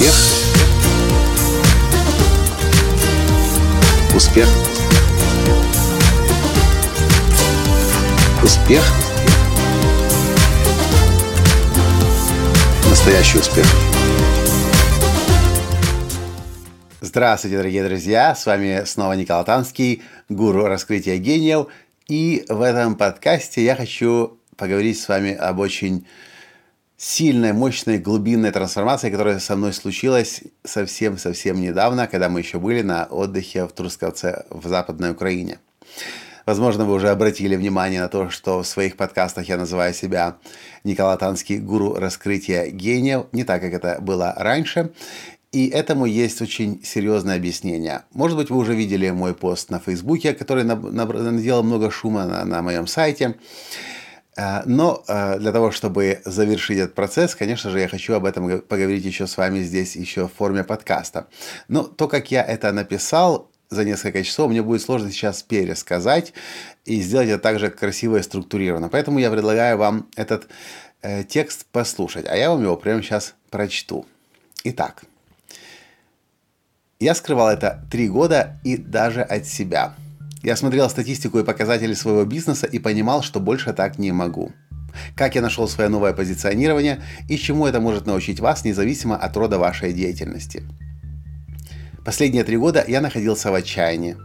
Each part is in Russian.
Успех. Успех. Успех. Настоящий успех. Здравствуйте, дорогие друзья! С вами снова Николай Танский, гуру раскрытия гениев. И в этом подкасте я хочу поговорить с вами об очень сильной, мощной, глубинной трансформации, которая со мной случилась совсем-совсем недавно, когда мы еще были на отдыхе в Трусковце в Западной Украине. Возможно, вы уже обратили внимание на то, что в своих подкастах я называю себя Николай Танский гуру раскрытия гениев, не так, как это было раньше. И этому есть очень серьезное объяснение. Может быть, вы уже видели мой пост на Фейсбуке, который наделал много шума на, на моем сайте. А, но а, для того, чтобы завершить этот процесс, конечно же, я хочу об этом поговорить еще с вами здесь, еще в форме подкаста. Но то, как я это написал за несколько часов, мне будет сложно сейчас пересказать и сделать это также красиво и структурированно. Поэтому я предлагаю вам этот э, текст послушать, а я вам его прямо сейчас прочту. Итак, я скрывал это три года и даже от себя – я смотрел статистику и показатели своего бизнеса и понимал, что больше так не могу. Как я нашел свое новое позиционирование и чему это может научить вас, независимо от рода вашей деятельности. Последние три года я находился в отчаянии.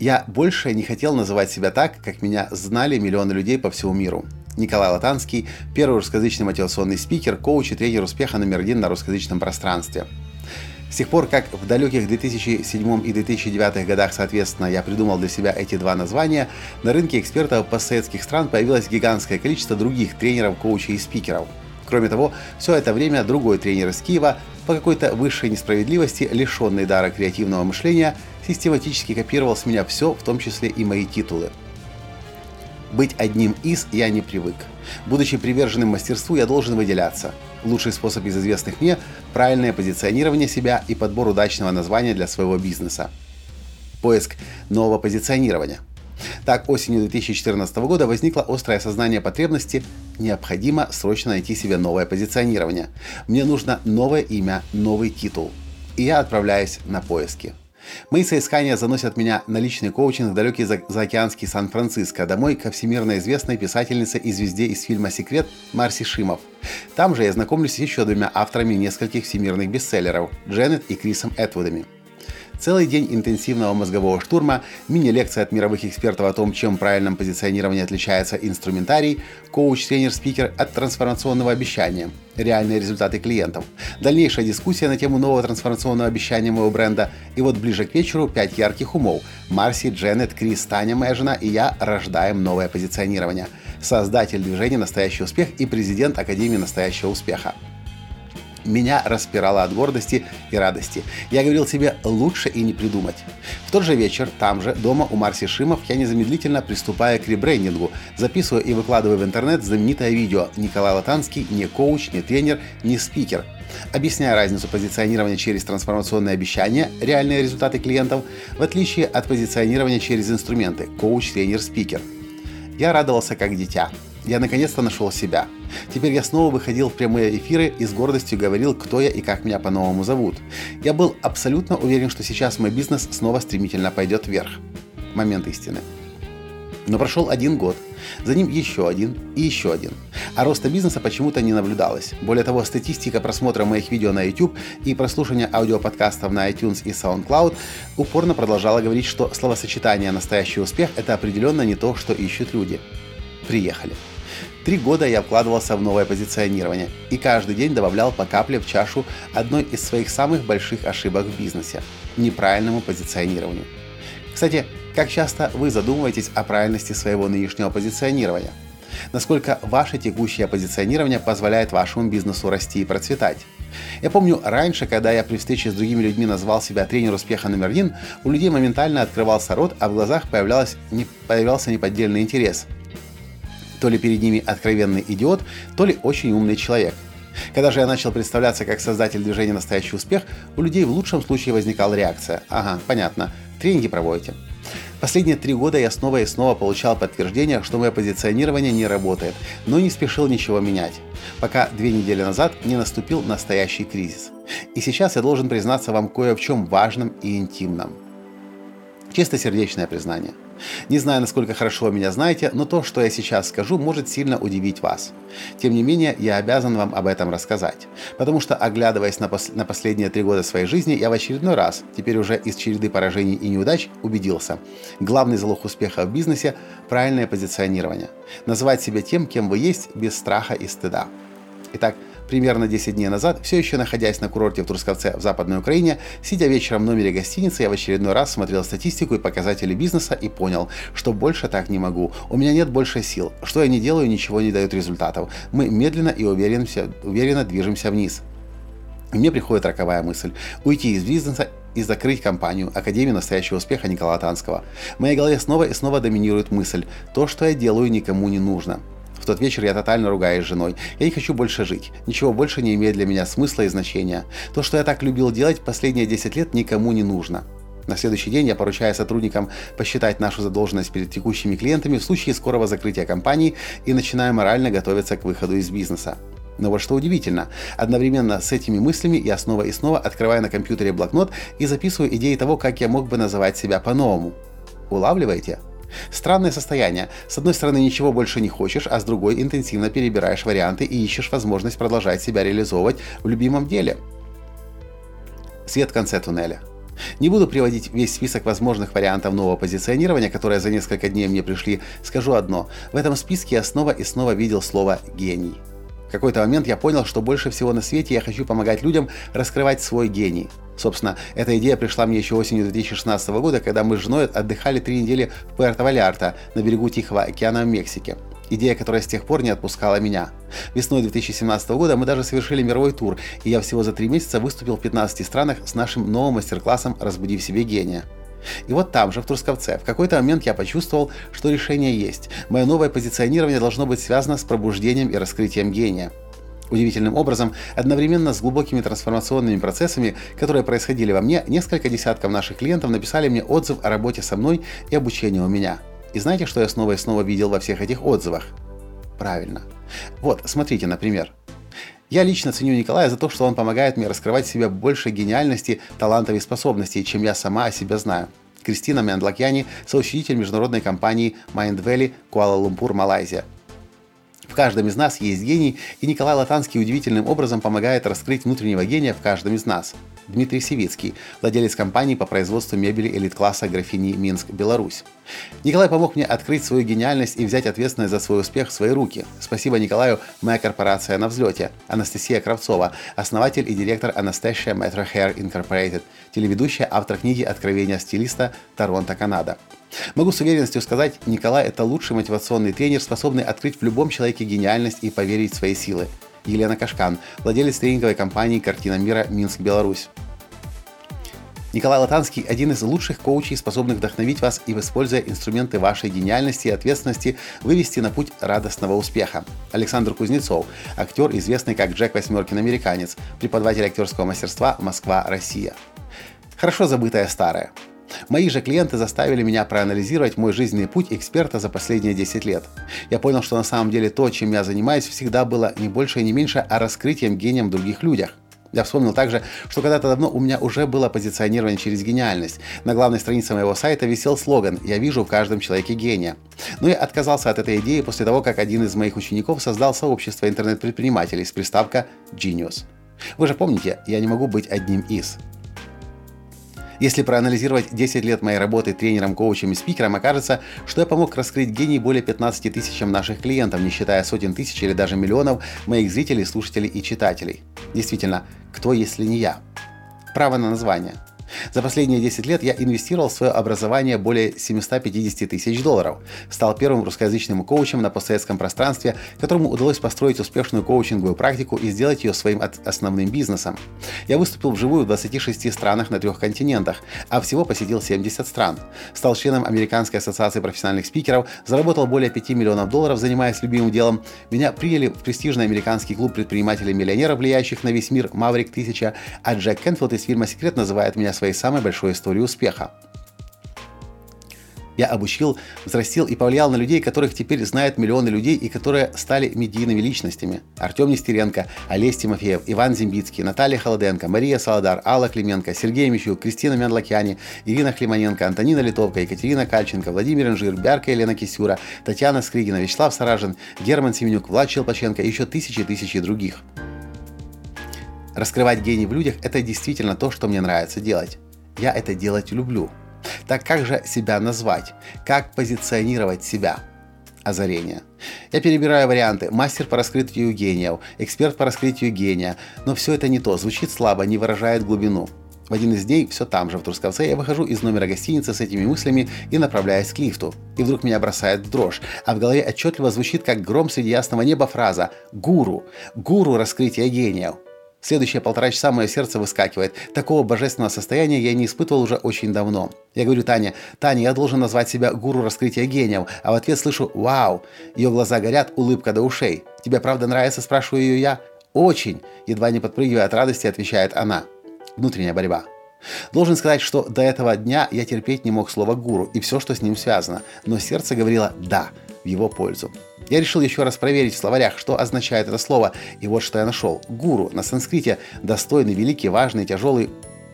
Я больше не хотел называть себя так, как меня знали миллионы людей по всему миру. Николай Латанский – первый русскоязычный мотивационный спикер, коуч и тренер успеха номер один на русскоязычном пространстве – с тех пор, как в далеких 2007 и 2009 годах, соответственно, я придумал для себя эти два названия, на рынке экспертов постсоветских стран появилось гигантское количество других тренеров, коучей и спикеров. Кроме того, все это время другой тренер из Киева, по какой-то высшей несправедливости, лишенный дара креативного мышления, систематически копировал с меня все, в том числе и мои титулы – быть одним из я не привык. Будучи приверженным мастерству, я должен выделяться. Лучший способ из известных мне – правильное позиционирование себя и подбор удачного названия для своего бизнеса. Поиск нового позиционирования. Так, осенью 2014 года возникло острое осознание потребности «необходимо срочно найти себе новое позиционирование. Мне нужно новое имя, новый титул». И я отправляюсь на поиски – Мои соискания заносят меня на личный коучинг в далекий за- заокеанский Сан-Франциско, домой ко всемирно известной писательнице и звезде из фильма «Секрет» Марси Шимов. Там же я знакомлюсь с еще двумя авторами нескольких всемирных бестселлеров – Дженнет и Крисом Этвудами. Целый день интенсивного мозгового штурма, мини-лекция от мировых экспертов о том, чем в правильном позиционировании отличается инструментарий, коуч, тренер, спикер от трансформационного обещания, реальные результаты клиентов, дальнейшая дискуссия на тему нового трансформационного обещания моего бренда, и вот ближе к вечеру пять ярких умов. Марси, Дженнет, Крис, Таня, моя жена и я рождаем новое позиционирование. Создатель движения «Настоящий успех» и президент Академии «Настоящего успеха». Меня распирало от гордости и радости. Я говорил себе «лучше и не придумать». В тот же вечер, там же, дома у Марси Шимов, я незамедлительно приступаю к ребрендингу, записываю и выкладываю в интернет знаменитое видео «Николай Латанский не коуч, не тренер, не спикер», объясняя разницу позиционирования через трансформационные обещания, реальные результаты клиентов, в отличие от позиционирования через инструменты коуч, тренер, спикер. Я радовался как дитя. Я наконец-то нашел себя. Теперь я снова выходил в прямые эфиры и с гордостью говорил, кто я и как меня по-новому зовут. Я был абсолютно уверен, что сейчас мой бизнес снова стремительно пойдет вверх. Момент истины. Но прошел один год, за ним еще один и еще один. А роста бизнеса почему-то не наблюдалось. Более того, статистика просмотра моих видео на YouTube и прослушивания аудиоподкастов на iTunes и SoundCloud упорно продолжала говорить, что словосочетание «настоящий успех» — это определенно не то, что ищут люди. Приехали. Три года я вкладывался в новое позиционирование и каждый день добавлял по капле в чашу одной из своих самых больших ошибок в бизнесе – неправильному позиционированию. Кстати, как часто вы задумываетесь о правильности своего нынешнего позиционирования? Насколько ваше текущее позиционирование позволяет вашему бизнесу расти и процветать? Я помню, раньше, когда я при встрече с другими людьми назвал себя тренер успеха номер один, у людей моментально открывался рот, а в глазах появлялся, не, появлялся неподдельный интерес – то ли перед ними откровенный идиот, то ли очень умный человек. Когда же я начал представляться как создатель движения «Настоящий успех», у людей в лучшем случае возникала реакция. Ага, понятно, тренинги проводите. Последние три года я снова и снова получал подтверждение, что мое позиционирование не работает, но не спешил ничего менять, пока две недели назад не наступил настоящий кризис. И сейчас я должен признаться вам кое в чем важном и интимном. Чистосердечное признание – не знаю, насколько хорошо вы меня знаете, но то, что я сейчас скажу, может сильно удивить вас. Тем не менее, я обязан вам об этом рассказать. Потому что, оглядываясь на, пос- на последние три года своей жизни, я в очередной раз, теперь уже из череды поражений и неудач, убедился. Главный залог успеха в бизнесе – правильное позиционирование. Называть себя тем, кем вы есть, без страха и стыда. Итак, Примерно 10 дней назад, все еще находясь на курорте в Трусковце в Западной Украине, сидя вечером в номере гостиницы, я в очередной раз смотрел статистику и показатели бизнеса и понял, что больше так не могу. У меня нет больше сил. Что я не делаю, ничего не дает результатов. Мы медленно и уверенно, уверенно движемся вниз. И мне приходит роковая мысль – уйти из бизнеса и закрыть компанию Академию настоящего успеха Николая Танского. В моей голове снова и снова доминирует мысль – то, что я делаю, никому не нужно. В тот вечер я тотально ругаюсь с женой. Я не хочу больше жить. Ничего больше не имеет для меня смысла и значения. То, что я так любил делать последние 10 лет, никому не нужно. На следующий день я поручаю сотрудникам посчитать нашу задолженность перед текущими клиентами в случае скорого закрытия компании и начинаю морально готовиться к выходу из бизнеса. Но вот что удивительно, одновременно с этими мыслями я снова и снова открываю на компьютере блокнот и записываю идеи того, как я мог бы называть себя по-новому. Улавливаете? Странное состояние. С одной стороны, ничего больше не хочешь, а с другой интенсивно перебираешь варианты и ищешь возможность продолжать себя реализовывать в любимом деле. Свет в конце туннеля. Не буду приводить весь список возможных вариантов нового позиционирования, которые за несколько дней мне пришли. Скажу одно. В этом списке я снова и снова видел слово «гений». Какой-то момент я понял, что больше всего на свете я хочу помогать людям раскрывать свой гений – Собственно, эта идея пришла мне еще осенью 2016 года, когда мы с женой отдыхали три недели в Пуэрто-Валярта на берегу Тихого океана в Мексике. Идея, которая с тех пор не отпускала меня. Весной 2017 года мы даже совершили мировой тур, и я всего за три месяца выступил в 15 странах с нашим новым мастер-классом «Разбуди в себе гения». И вот там же, в Трусковце, в какой-то момент я почувствовал, что решение есть. Мое новое позиционирование должно быть связано с пробуждением и раскрытием гения. Удивительным образом, одновременно с глубокими трансформационными процессами, которые происходили во мне, несколько десятков наших клиентов написали мне отзыв о работе со мной и обучении у меня. И знаете, что я снова и снова видел во всех этих отзывах? Правильно. Вот, смотрите, например. Я лично ценю Николая за то, что он помогает мне раскрывать в себе больше гениальности, талантов и способностей, чем я сама о себе знаю. Кристина Мяндлакьяни, соучредитель международной компании Mind Valley, Куала-Лумпур, Малайзия. В каждом из нас есть гений, и Николай Латанский удивительным образом помогает раскрыть внутреннего гения в каждом из нас. Дмитрий Севицкий, владелец компании по производству мебели элит-класса графини Минск, Беларусь. Николай помог мне открыть свою гениальность и взять ответственность за свой успех в свои руки. Спасибо Николаю, моя корпорация на взлете. Анастасия Кравцова, основатель и директор Anastasia Metro Hair Incorporated, телеведущая, автор книги «Откровения стилиста. Торонто, Канада». Могу с уверенностью сказать, Николай – это лучший мотивационный тренер, способный открыть в любом человеке гениальность и поверить в свои силы. Елена Кашкан, владелец тренинговой компании «Картина мира. Минск, Беларусь». Николай Латанский – один из лучших коучей, способных вдохновить вас и, используя инструменты вашей гениальности и ответственности, вывести на путь радостного успеха. Александр Кузнецов – актер, известный как Джек Восьмеркин Американец, преподаватель актерского мастерства «Москва, Россия». Хорошо забытое старое. Мои же клиенты заставили меня проанализировать мой жизненный путь эксперта за последние 10 лет. Я понял, что на самом деле то, чем я занимаюсь, всегда было не больше и не меньше, а раскрытием гением в других людях. Я вспомнил также, что когда-то давно у меня уже было позиционирование через гениальность. На главной странице моего сайта висел слоган «Я вижу в каждом человеке гения». Но я отказался от этой идеи после того, как один из моих учеников создал сообщество интернет-предпринимателей с приставка Genius. Вы же помните, я не могу быть одним из. Если проанализировать 10 лет моей работы тренером, коучем и спикером, окажется, что я помог раскрыть гений более 15 тысячам наших клиентов, не считая сотен тысяч или даже миллионов моих зрителей, слушателей и читателей. Действительно, кто если не я? Право на название – за последние 10 лет я инвестировал в свое образование более 750 тысяч долларов. Стал первым русскоязычным коучем на постсоветском пространстве, которому удалось построить успешную коучинговую практику и сделать ее своим основным бизнесом. Я выступил вживую в 26 странах на трех континентах, а всего посетил 70 стран. Стал членом Американской ассоциации профессиональных спикеров, заработал более 5 миллионов долларов, занимаясь любимым делом. Меня приняли в престижный американский клуб предпринимателей-миллионеров, влияющих на весь мир Maverick 1000, а Джек Кенфилд из фирмы Секрет называет меня своей самой большой историей успеха. Я обучил, взрастил и повлиял на людей, которых теперь знают миллионы людей и которые стали медийными личностями. Артем Нестеренко, Олесь Тимофеев, Иван Зимбицкий, Наталья Холоденко, Мария Солодар, Алла Клименко, Сергей Мичук, Кристина Мядлакяни, Ирина Климоненко, Антонина Литовка, Екатерина Кальченко, Владимир Инжир, Бярка Елена Кисюра, Татьяна Скригина, Вячеслав Саражин, Герман Семенюк, Влад Челпаченко и еще тысячи и тысячи других. Раскрывать гений в людях – это действительно то, что мне нравится делать. Я это делать люблю – так как же себя назвать? Как позиционировать себя? Озарение. Я перебираю варианты. Мастер по раскрытию гениев, эксперт по раскрытию гения. Но все это не то, звучит слабо, не выражает глубину. В один из дней, все там же, в Трусковце, я выхожу из номера гостиницы с этими мыслями и направляюсь к лифту. И вдруг меня бросает в дрожь, а в голове отчетливо звучит, как гром среди ясного неба фраза «Гуру! Гуру раскрытия гениев!» Следующие полтора часа мое сердце выскакивает. Такого божественного состояния я не испытывал уже очень давно. Я говорю Тане, Таня, я должен назвать себя гуру раскрытия гениев, а в ответ слышу «Вау!». Ее глаза горят, улыбка до ушей. «Тебе правда нравится?» – спрашиваю ее я. «Очень!» – едва не подпрыгивая от радости, отвечает она. Внутренняя борьба. Должен сказать, что до этого дня я терпеть не мог слово «гуру» и все, что с ним связано, но сердце говорило «да» в его пользу. Я решил еще раз проверить в словарях, что означает это слово, и вот что я нашел. Гуру на санскрите – достойный, великий, важный, тяжелый,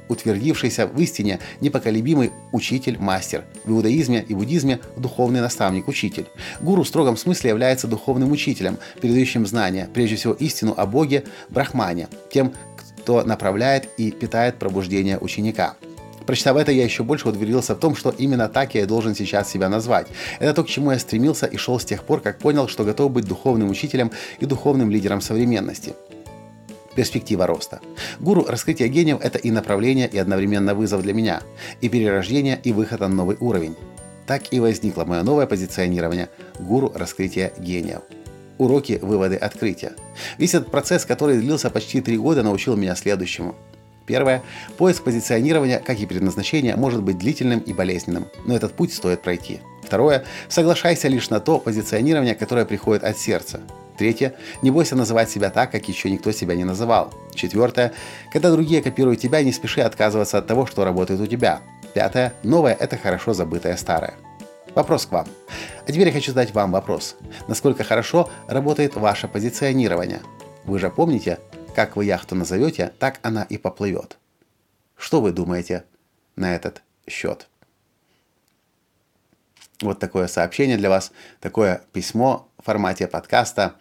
утвердившийся в истине непоколебимый учитель-мастер. В иудаизме и буддизме – духовный наставник-учитель. Гуру в строгом смысле является духовным учителем, передающим знания, прежде всего истину о Боге, Брахмане, тем, кто направляет и питает пробуждение ученика. Прочитав это, я еще больше удоверился в том, что именно так я и должен сейчас себя назвать. Это то, к чему я стремился и шел с тех пор, как понял, что готов быть духовным учителем и духовным лидером современности перспектива роста. Гуру раскрытия гениев – это и направление, и одновременно вызов для меня, и перерождение, и выход на новый уровень. Так и возникло мое новое позиционирование – гуру раскрытия гениев. Уроки, выводы, открытия. Весь этот процесс, который длился почти три года, научил меня следующему – Первое. Поиск позиционирования, как и предназначения, может быть длительным и болезненным, но этот путь стоит пройти. Второе. Соглашайся лишь на то позиционирование, которое приходит от сердца. Третье. Не бойся называть себя так, как еще никто себя не называл. Четвертое. Когда другие копируют тебя, не спеши отказываться от того, что работает у тебя. Пятое. Новое – это хорошо забытое старое. Вопрос к вам. А теперь я хочу задать вам вопрос. Насколько хорошо работает ваше позиционирование? Вы же помните, как вы яхту назовете, так она и поплывет. Что вы думаете на этот счет? Вот такое сообщение для вас, такое письмо в формате подкаста.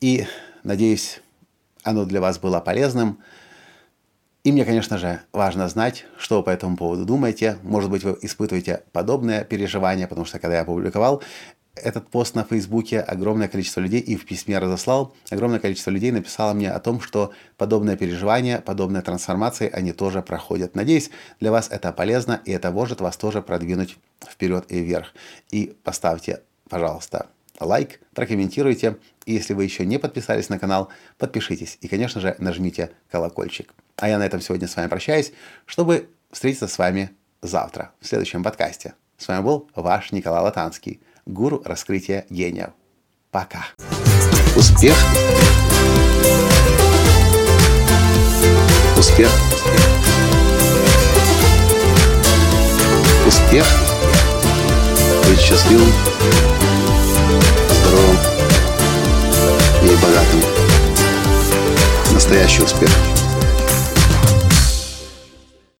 И надеюсь, оно для вас было полезным. И мне, конечно же, важно знать, что вы по этому поводу думаете. Может быть, вы испытываете подобное переживание, потому что когда я опубликовал этот пост на Фейсбуке огромное количество людей и в письме разослал, огромное количество людей написало мне о том, что подобное переживание, подобные трансформации, они тоже проходят. Надеюсь, для вас это полезно, и это может вас тоже продвинуть вперед и вверх. И поставьте, пожалуйста, лайк, прокомментируйте. И если вы еще не подписались на канал, подпишитесь. И, конечно же, нажмите колокольчик. А я на этом сегодня с вами прощаюсь, чтобы встретиться с вами завтра в следующем подкасте. С вами был ваш Николай Латанский гуру раскрытия гениев. Пока. Успех. Успех. Успех. Быть счастливым, здоровым и богатым. Настоящий успех.